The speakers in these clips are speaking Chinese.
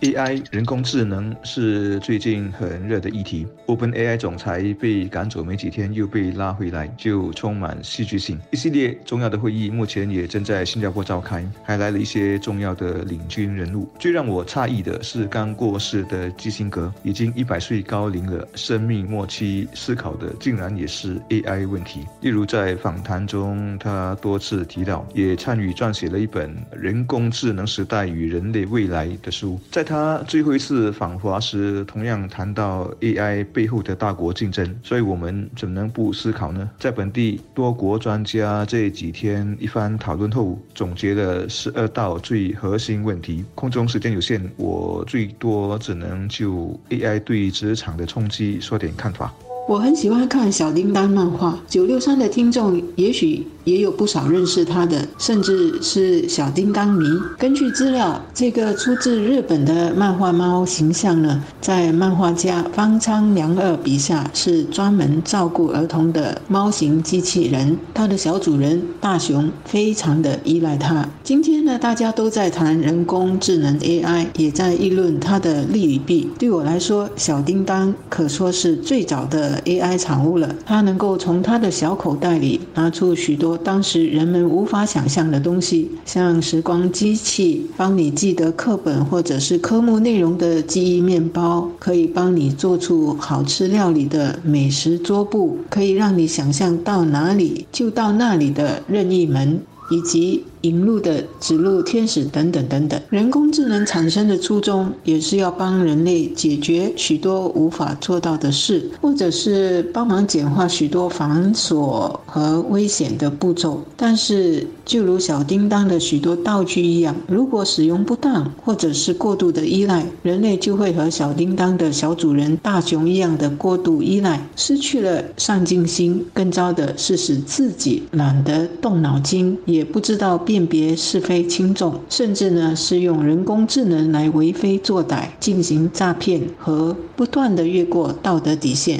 AI 人工智能是最近很热的议题。OpenAI 总裁被赶走没几天，又被拉回来，就充满戏剧性。一系列重要的会议目前也正在新加坡召开，还来了一些重要的领军人物。最让我诧异的是，刚过世的基辛格已经一百岁高龄了，生命末期思考的竟然也是 AI 问题。例如在访谈中，他多次提到，也参与撰写了一本《人工智能时代与人类未来》的书。在他最后一次访华时，同样谈到 AI 背后的大国竞争，所以我们怎能不思考呢？在本地多国专家这几天一番讨论后，总结了十二道最核心问题。空中时间有限，我最多只能就 AI 对职场的冲击说点看法。我很喜欢看小叮当漫画，九六三的听众也许也有不少认识他的，甚至是小叮当迷。根据资料，这个出自日本的漫画猫形象呢，在漫画家方仓良二笔下是专门照顾儿童的猫型机器人。它的小主人大雄非常的依赖它。今天呢，大家都在谈人工智能 AI，也在议论它的利与弊。对我来说，小叮当可说是最早的。AI 产物了，它能够从它的小口袋里拿出许多当时人们无法想象的东西，像时光机器，帮你记得课本或者是科目内容的记忆面包，可以帮你做出好吃料理的美食桌布，可以让你想象到哪里就到那里的任意门，以及。引路的指路天使等等等等，人工智能产生的初衷也是要帮人类解决许多无法做到的事，或者是帮忙简化许多繁琐和危险的步骤。但是，就如小叮当的许多道具一样，如果使用不当，或者是过度的依赖，人类就会和小叮当的小主人大熊一样的过度依赖，失去了上进心。更糟的是，使自己懒得动脑筋，也不知道。辨别是非轻重，甚至呢是用人工智能来为非作歹、进行诈骗和不断的越过道德底线。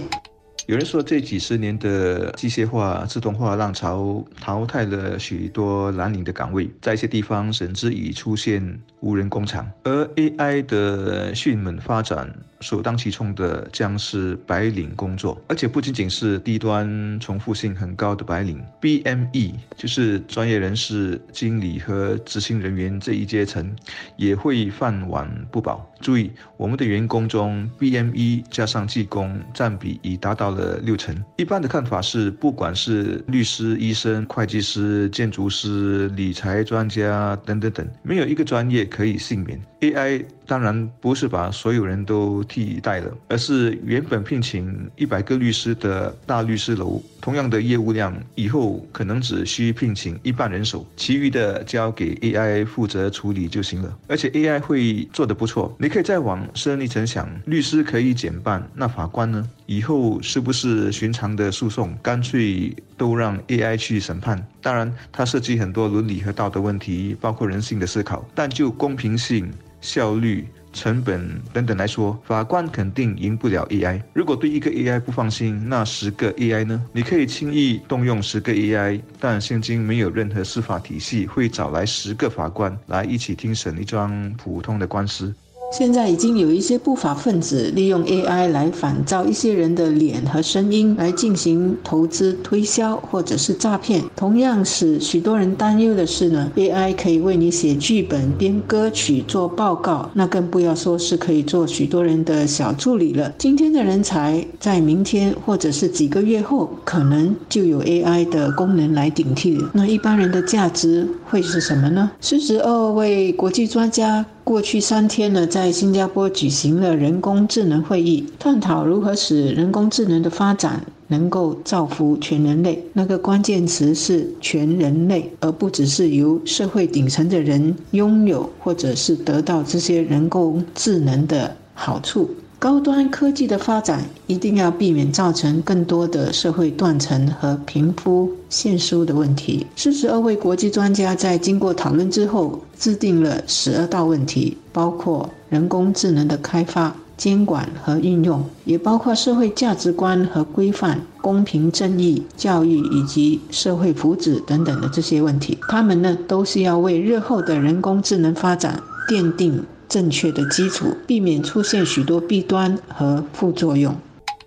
有人说，这几十年的机械化、自动化浪潮淘汰了许多蓝领的岗位，在一些地方甚至已出现无人工厂，而 AI 的迅猛发展。首当其冲的将是白领工作，而且不仅仅是低端、重复性很高的白领，BME 就是专业人士、经理和执行人员这一阶层也会饭碗不保。注意，我们的员工中，BME 加上技工占比已达到了六成。一般的看法是，不管是律师、医生、会计师、建筑师、理财专家等等等，没有一个专业可以幸免。AI 当然不是把所有人都替代了，而是原本聘请一百个律师的大律师楼，同样的业务量，以后可能只需聘请一半人手，其余的交给 AI 负责处理就行了。而且 AI 会做得不错。你可以再往深一层想，律师可以减半，那法官呢？以后是不是寻常的诉讼干脆都让 AI 去审判？当然，它涉及很多伦理和道德问题，包括人性的思考，但就公平性。效率、成本等等来说，法官肯定赢不了 AI。如果对一个 AI 不放心，那十个 AI 呢？你可以轻易动用十个 AI，但现今没有任何司法体系会找来十个法官来一起听审一桩普通的官司。现在已经有一些不法分子利用 AI 来仿造一些人的脸和声音，来进行投资推销或者是诈骗。同样使许多人担忧的是呢，AI 可以为你写剧本、编歌曲、做报告，那更不要说是可以做许多人的小助理了。今天的人才，在明天或者是几个月后，可能就有 AI 的功能来顶替。那一般人的价值会是什么呢？四十二位国际专家。过去三天呢，在新加坡举行了人工智能会议，探讨如何使人工智能的发展能够造福全人类。那个关键词是全人类，而不只是由社会顶层的人拥有或者是得到这些人工智能的好处。高端科技的发展一定要避免造成更多的社会断层和贫富悬殊的问题。四十二位国际专家在经过讨论之后，制定了十二道问题，包括人工智能的开发。监管和运用，也包括社会价值观和规范、公平正义、教育以及社会福祉等等的这些问题。他们呢，都是要为日后的人工智能发展奠定正确的基础，避免出现许多弊端和副作用。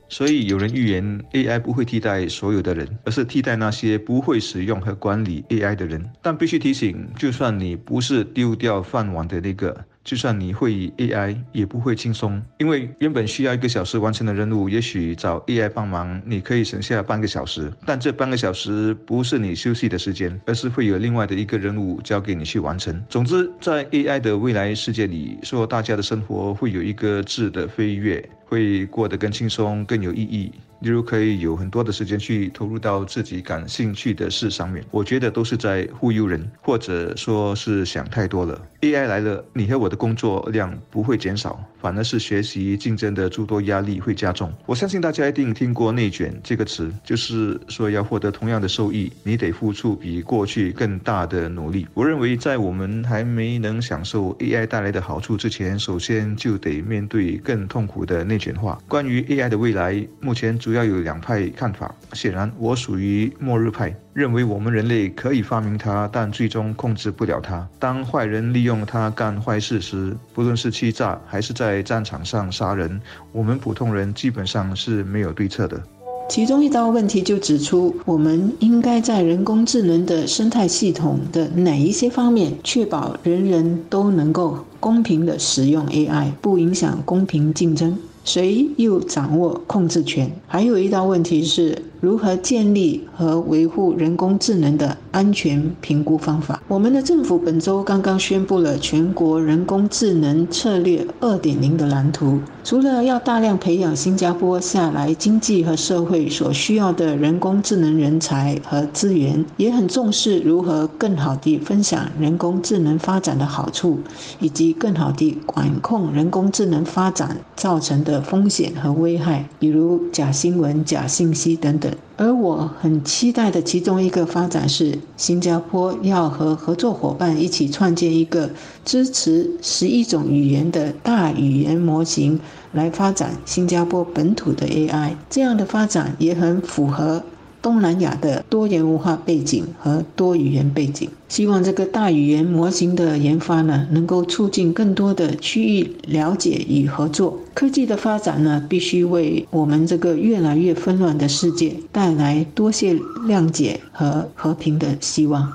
所以有人预言 AI 不会替代所有的人，而是替代那些不会使用和管理 AI 的人。但必须提醒，就算你不是丢掉饭碗的那个。就算你会以 AI，也不会轻松，因为原本需要一个小时完成的任务，也许找 AI 帮忙，你可以省下半个小时。但这半个小时不是你休息的时间，而是会有另外的一个任务交给你去完成。总之，在 AI 的未来世界里，说大家的生活会有一个质的飞跃，会过得更轻松、更有意义。例如，可以有很多的时间去投入到自己感兴趣的事上面，我觉得都是在忽悠人，或者说是想太多了。AI 来了，你和我的工作量不会减少，反而是学习竞争的诸多压力会加重。我相信大家一定听过“内卷”这个词，就是说要获得同样的收益，你得付出比过去更大的努力。我认为，在我们还没能享受 AI 带来的好处之前，首先就得面对更痛苦的内卷化。关于 AI 的未来，目前主要有两派看法。显然，我属于末日派。认为我们人类可以发明它，但最终控制不了它。当坏人利用它干坏事时，不论是欺诈还是在战场上杀人，我们普通人基本上是没有对策的。其中一道问题就指出，我们应该在人工智能的生态系统的哪一些方面，确保人人都能够公平地使用 AI，不影响公平竞争。谁又掌握控制权？还有一道问题是如何建立和维护人工智能的安全评估方法。我们的政府本周刚刚宣布了全国人工智能策略二点零的蓝图，除了要大量培养新加坡下来经济和社会所需要的人工智能人才和资源，也很重视如何更好地分享人工智能发展的好处，以及更好地管控人工智能发展造成的。的风险和危害，比如假新闻、假信息等等。而我很期待的其中一个发展是，新加坡要和合作伙伴一起创建一个支持十一种语言的大语言模型，来发展新加坡本土的 AI。这样的发展也很符合。东南亚的多元文化背景和多语言背景，希望这个大语言模型的研发呢，能够促进更多的区域了解与合作。科技的发展呢，必须为我们这个越来越纷乱的世界带来多些谅解和和平的希望。